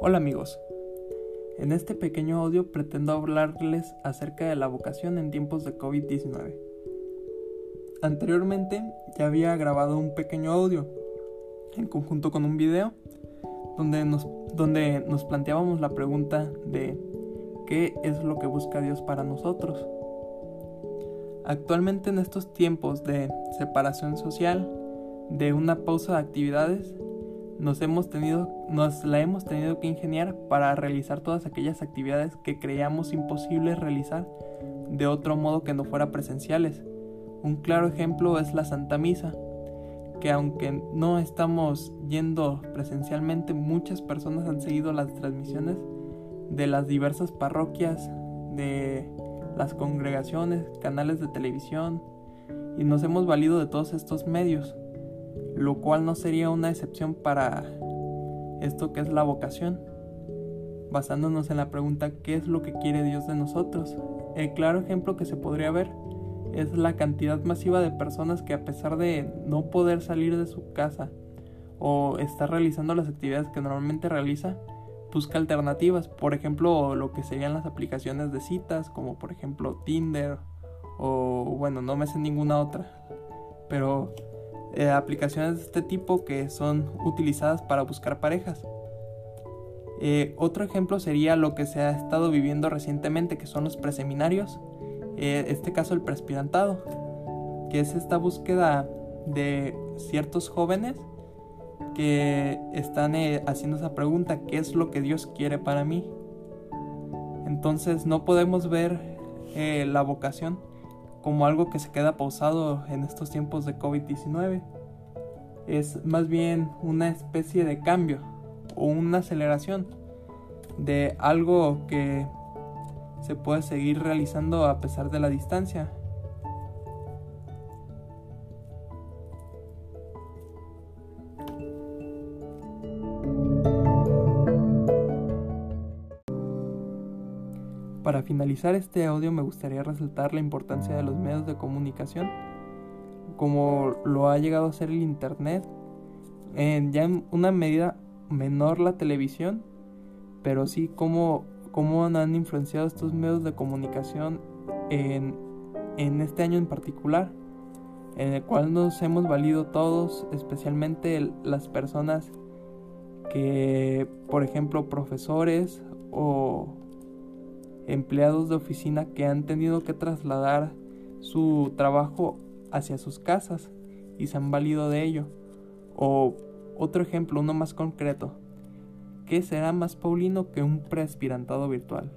Hola amigos, en este pequeño audio pretendo hablarles acerca de la vocación en tiempos de COVID-19. Anteriormente ya había grabado un pequeño audio en conjunto con un video donde nos, donde nos planteábamos la pregunta de ¿qué es lo que busca Dios para nosotros? Actualmente en estos tiempos de separación social, de una pausa de actividades, nos hemos tenido, nos la hemos tenido que ingeniar para realizar todas aquellas actividades que creíamos imposibles realizar de otro modo que no fuera presenciales. Un claro ejemplo es la Santa Misa, que aunque no estamos yendo presencialmente, muchas personas han seguido las transmisiones de las diversas parroquias, de las congregaciones, canales de televisión, y nos hemos valido de todos estos medios lo cual no sería una excepción para esto que es la vocación, basándonos en la pregunta ¿qué es lo que quiere Dios de nosotros? El claro ejemplo que se podría ver es la cantidad masiva de personas que a pesar de no poder salir de su casa o estar realizando las actividades que normalmente realiza, busca alternativas, por ejemplo, lo que serían las aplicaciones de citas, como por ejemplo Tinder o bueno, no me sé ninguna otra, pero eh, aplicaciones de este tipo que son utilizadas para buscar parejas. Eh, otro ejemplo sería lo que se ha estado viviendo recientemente, que son los preseminarios, eh, este caso el preaspirantado, que es esta búsqueda de ciertos jóvenes que están haciendo esa pregunta, ¿qué es lo que Dios quiere para mí? Entonces no podemos ver la vocación como algo que se queda pausado en estos tiempos de COVID-19. Es más bien una especie de cambio o una aceleración de algo que se puede seguir realizando a pesar de la distancia. Para finalizar este audio me gustaría resaltar la importancia de los medios de comunicación, como lo ha llegado a ser el Internet, en ya en una medida menor la televisión, pero sí cómo, cómo han influenciado estos medios de comunicación en, en este año en particular, en el cual nos hemos valido todos, especialmente las personas que, por ejemplo, profesores o empleados de oficina que han tenido que trasladar su trabajo hacia sus casas y se han valido de ello. O otro ejemplo, uno más concreto. ¿Qué será más Paulino que un preaspirantado virtual?